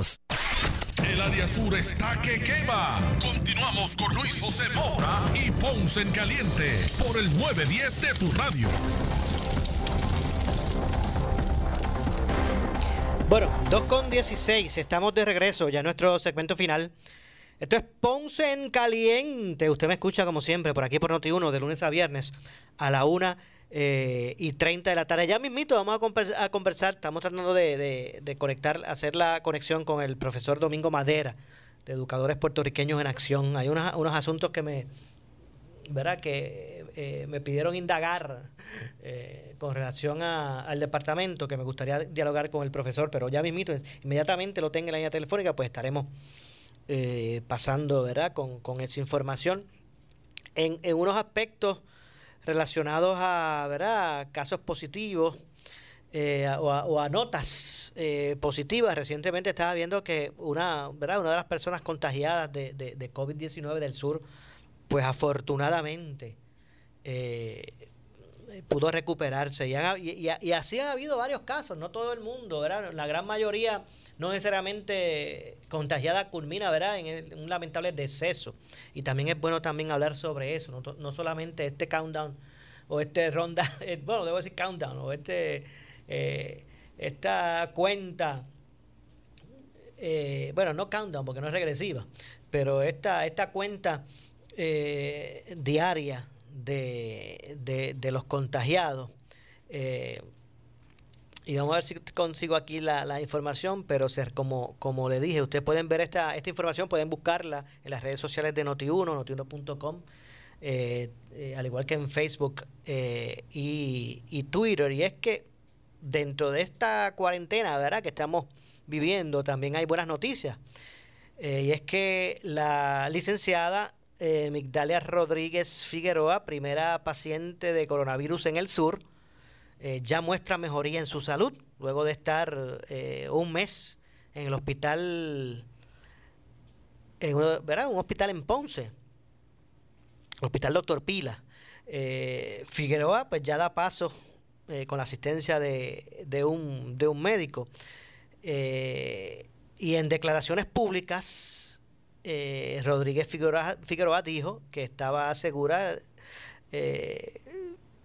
S11: El área sur está que quema. Continuamos con Luis José Moura y Ponce en Caliente por el 910 de tu radio.
S1: Bueno, 2 con 16, estamos de regreso ya en nuestro segmento final. Esto es Ponce en Caliente. Usted me escucha como siempre por aquí por Noti1 de lunes a viernes a la 1 eh, y 30 de la tarde. Ya mismito vamos a, conver- a conversar, estamos tratando de, conectar, hacer la conexión con el profesor Domingo Madera, de Educadores Puertorriqueños en Acción. Hay unos, unos asuntos que me, ¿verdad? que eh, me pidieron indagar eh, con relación a- al departamento, que me gustaría dialogar con el profesor, pero ya mismito, inmediatamente lo tenga en la línea telefónica, pues estaremos pasando, ¿verdad? Con, con esa información. En, en unos aspectos relacionados a, ¿verdad? casos positivos eh, o, a, notas eh, positivas. Recientemente estaba viendo que una, ¿verdad? una de las personas contagiadas de, de, de COVID-19 del sur, pues afortunadamente eh, pudo recuperarse. Y, han- y- y- así ha habido varios casos, no todo el mundo, ¿verdad? La gran mayoría no necesariamente contagiada culmina, ¿verdad? En un lamentable deceso. Y también es bueno también hablar sobre eso, no, no solamente este countdown o este ronda, <laughs> eh, bueno, debo decir countdown, o este, eh, esta cuenta, eh, bueno, no countdown porque no es regresiva, pero esta, esta cuenta diaria de, de los contagiados. Y vamos a ver si consigo aquí la, información, pero como, como le dije, ustedes pueden ver esta, esta información, pueden buscarla en las redes sociales de Noti1, notiuno.com, eh, eh, al igual que en Facebook eh, y, Twitter. Y es que dentro de esta cuarentena, ¿verdad?, que estamos viviendo, también hay buenas noticias. Eh, y es que la licenciada Migdalia Rodríguez Figueroa, primera paciente de coronavirus en el sur, eh, ya muestra mejoría en su salud luego de estar eh, un mes en el hospital, en ¿verdad? un hospital en Ponce, Hospital Doctor Pila. Eh, Figueroa pues ya da paso con la asistencia de, de un, de un médico. Y en declaraciones públicas, Rodríguez Figueroa, Figueroa dijo que estaba segura eh,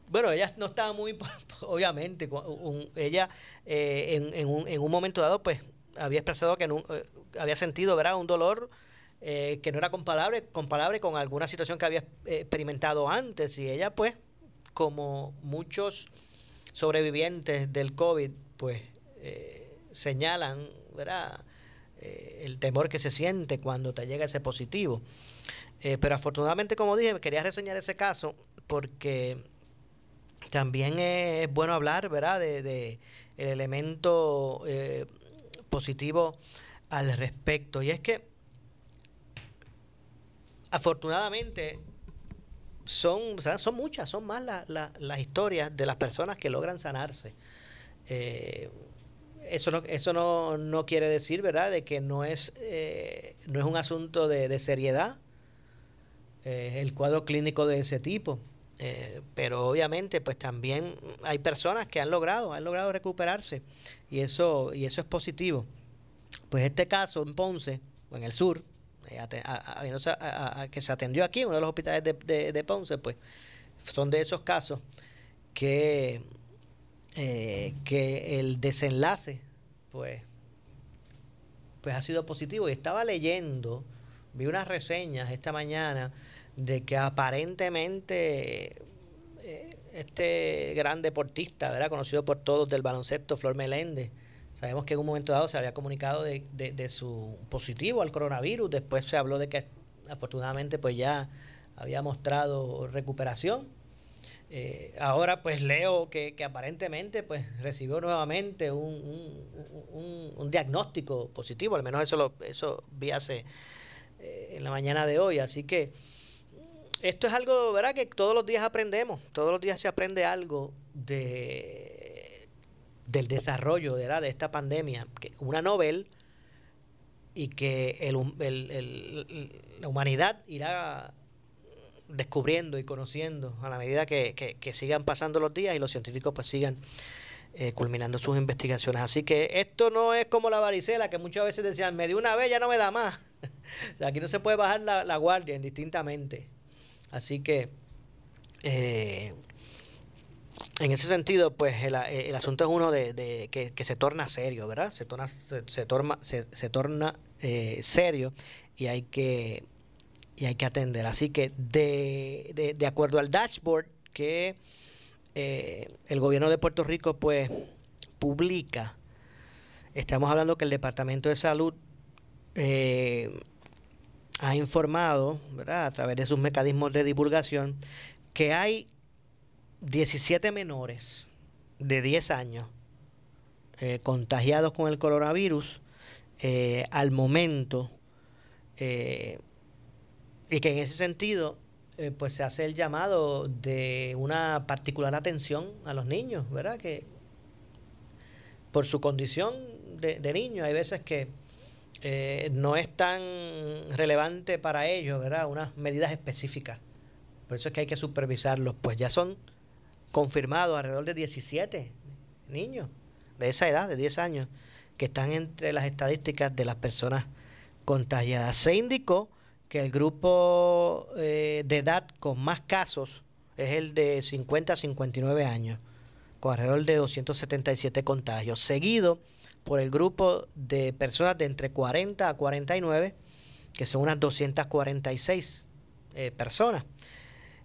S1: bueno, ella no estaba muy, <laughs> obviamente, un- ella eh, en, en un, en un momento dado, pues, había expresado que no- eh, había sentido, ¿verdad?, un dolor eh, que no era comparable, comparable con alguna situación que había eh, experimentado antes. Y ella, pues, como muchos sobrevivientes del COVID, pues, señalan, ¿verdad?, el temor que se siente cuando te llega ese positivo. Pero afortunadamente, como dije, quería reseñar ese caso porque también es bueno hablar, ¿verdad?, de, de el elemento eh, positivo al respecto. Y es que, afortunadamente, son, son muchas, son más la- la- las historias de las personas que logran sanarse. Eh, eso no, eso no, no quiere decir, ¿verdad?, de que no es, eh, no es un asunto de, de seriedad eh, el cuadro clínico de ese tipo. Eh, pero obviamente pues también hay personas que han logrado, han logrado recuperarse y eso, y eso es positivo. Pues este caso en Ponce, o en el sur, que se atendió aquí uno de los hospitales de, Ponce, pues son de esos casos que, que el desenlace pues, pues ha sido positivo. Y estaba leyendo, vi unas reseñas esta mañana de que aparentemente eh, este gran deportista, ¿verdad? conocido por todos del baloncesto, Flor Meléndez, sabemos que en un momento dado se había comunicado de, de, su positivo al coronavirus, después se habló de que afortunadamente pues ya había mostrado recuperación. Eh, ahora pues leo que, aparentemente pues recibió nuevamente un, un, diagnóstico positivo, al menos eso lo, eso vi hace eh, en la mañana de hoy, así que esto es algo, ¿verdad? Que todos los días aprendemos, todos los días se aprende algo de del desarrollo de esta pandemia, que una novel y que el, la humanidad irá descubriendo y conociendo a la medida que, sigan pasando los días y los científicos pues sigan eh, culminando sus investigaciones. Así que esto no es como la varicela, que muchas veces decían, me dio una vez, ya no me da más. <laughs> Aquí no se puede bajar la guardia indistintamente. Así que, eh, en ese sentido, pues el, asunto es uno de, que, se torna serio, ¿verdad? Se torna, se, torna, se, torna eh, serio y hay que y hay que atender. Así que de, de, acuerdo al dashboard que eh, el gobierno de Puerto Rico pues publica, estamos hablando que el Departamento de Salud ha informado, ¿verdad? a través de sus mecanismos de divulgación, que hay 17 menores de 10 años eh, contagiados con el coronavirus eh, al momento eh, y que en ese sentido pues se hace el llamado de una particular atención a los niños, ¿verdad? Que por su condición de, de niño hay veces que eh, no es tan relevante para ellos, ¿verdad? Unas medidas específicas. Por eso es que hay que supervisarlos. Pues ya son confirmados alrededor de 17 niños de esa edad, de 10 años, que están entre las estadísticas de las personas contagiadas. Se indicó que el grupo eh, de edad con más casos es el de 50 a 59 años, con alrededor de 277 contagios, seguido por el grupo de personas de entre 40 a 49, que son unas 246 eh, personas.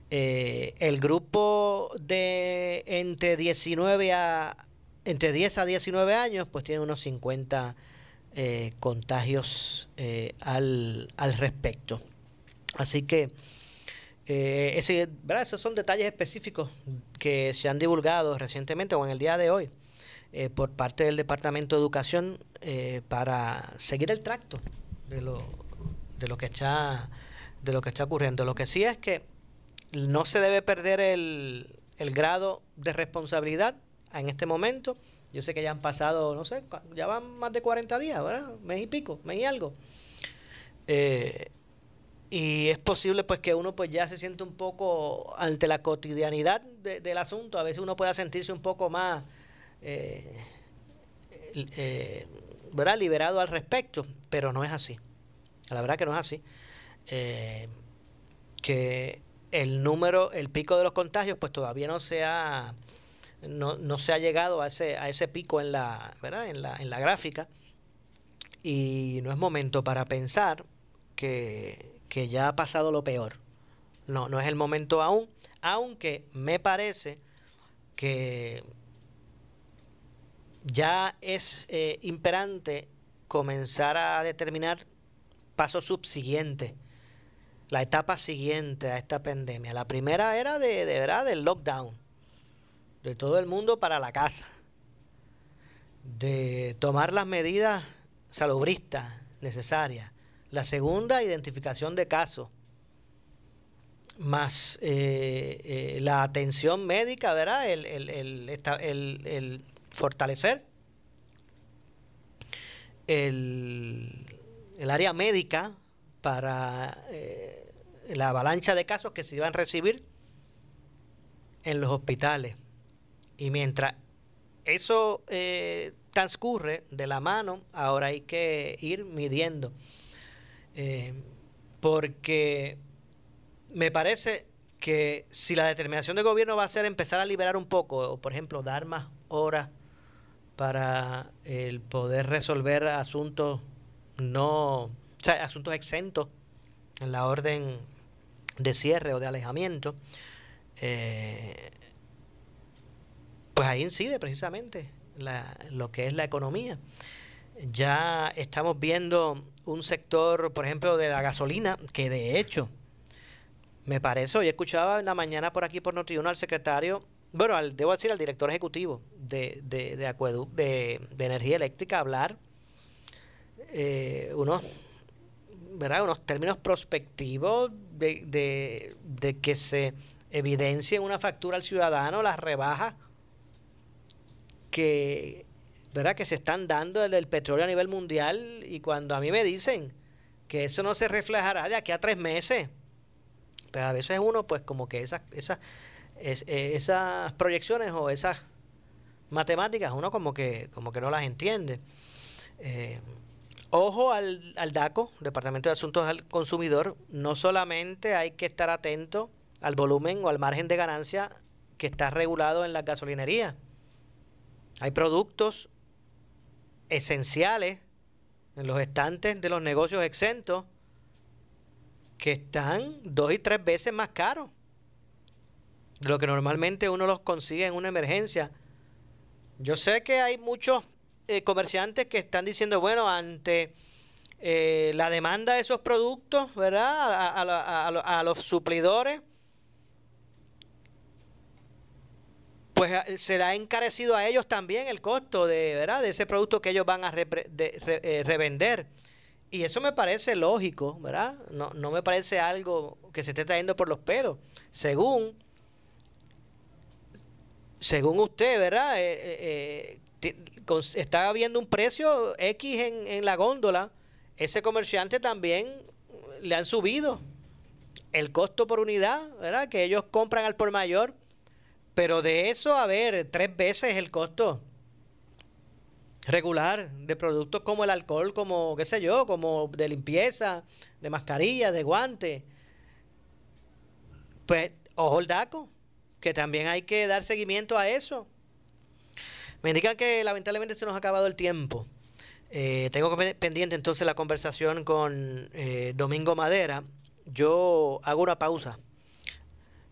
S1: Eh, el grupo de entre 19 a entre 10 a 19 años, pues tiene unos 50 eh, contagios al, al, respecto. Así que ese, esos son detalles específicos que se han divulgado recientemente o en el día de hoy eh, por parte del Departamento de Educación eh, para seguir el tracto de lo, de lo que está de lo que está ocurriendo. Lo que sí es que no se debe perder el, el grado de responsabilidad en este momento. Yo sé que ya han pasado, no sé, ya van más de 40 días, ¿verdad? Mes y pico, mes y algo. Eh, y es posible pues que uno pues ya se siente un poco ante la cotidianidad del asunto. A veces uno pueda sentirse un poco más eh, eh, liberado al respecto, pero no es así. La verdad que no es así. Eh, que el número, el pico de los contagios, pues todavía no se ha, no, no se ha llegado a ese, a ese pico en la, ¿verdad? En la, en la gráfica. Y no es momento para pensar que, que ya ha pasado lo peor. No, no es el momento aún, aunque me parece que ya es eh, imperante comenzar a determinar pasos subsiguientes, la etapa siguiente a esta pandemia. La primera era de, de verdad del lockdown, de todo el mundo para la casa, de tomar las medidas salubristas necesarias. La segunda, identificación de casos, más eh, eh, la atención médica, ¿verdad? el fortalecer el, el área médica para eh, la avalancha de casos que se iban a recibir en los hospitales. Y mientras eso eh, transcurre de la mano, ahora hay que ir midiendo. Eh, porque me parece que si la determinación del gobierno va a ser empezar a liberar un poco, o por ejemplo dar más horas para el poder resolver asuntos no, o sea, asuntos exentos en la orden de cierre o de alejamiento, eh, pues ahí incide precisamente lo que es la economía. Ya estamos viendo un sector, por ejemplo, de la gasolina, que de hecho, me parece, hoy escuchaba en la mañana por aquí por Notiuno al secretario, bueno, al, debo decir al director ejecutivo de, de, de, de, energía eléctrica hablar eh, unos, ¿verdad? unos términos prospectivos de, de que se evidencie en una factura al ciudadano las rebajas que, ¿verdad? que se están dando del petróleo a nivel mundial y cuando a mí me dicen que eso no se reflejará de aquí a tres meses, pero a veces uno pues como que esas, esas, eh, esas proyecciones o esas matemáticas uno como que, como que no las entiende. Eh, ojo al, al DACO, Departamento de Asuntos al Consumidor, no solamente hay que estar atento al volumen o al margen de ganancia que está regulado en la gasolinería. Hay productos esenciales en los estantes de los negocios exentos que están dos y tres veces más caros de lo que normalmente uno los consigue en una emergencia. Yo sé que hay muchos eh, comerciantes que están diciendo, bueno, ante eh, la demanda de esos productos, ¿verdad? a los suplidores, pues eh, será encarecido a ellos también el costo de, ¿verdad? de ese producto que ellos van a revender. Y eso me parece lógico, ¿verdad? No, no me parece algo que se esté trayendo por los pelos. Según, según usted, ¿verdad? Eh, está habiendo un precio X en, en la góndola. Ese comerciante también le han subido el costo por unidad, ¿verdad? Que ellos compran al por mayor pero de eso, a ver, tres veces el costo regular de productos como el alcohol, como, qué sé yo, como de limpieza, de mascarilla, de guante. Pues, ojo el DACO, que también hay que dar seguimiento a eso. Me indican que lamentablemente se nos ha acabado el tiempo. Eh, tengo pendiente entonces la conversación con eh, Domingo Madera. Yo hago una pausa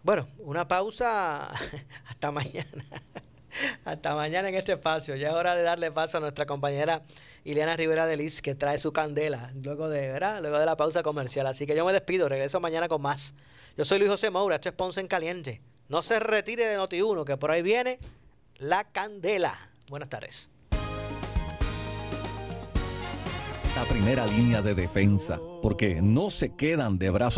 S1: bueno, una pausa <laughs> hasta mañana. <laughs> hasta mañana en este espacio. Ya es hora de darle paso a nuestra compañera Ileana Rivera de Liz, que trae su candela luego de, ¿verdad? luego de la pausa comercial. Así que yo me despido, regreso mañana con más. Yo soy Luis José Moura, esto es Ponce en Caliente. No se retire de Noti1, que por ahí viene la candela. Buenas tardes.
S12: La primera línea de defensa, porque no se quedan de brazos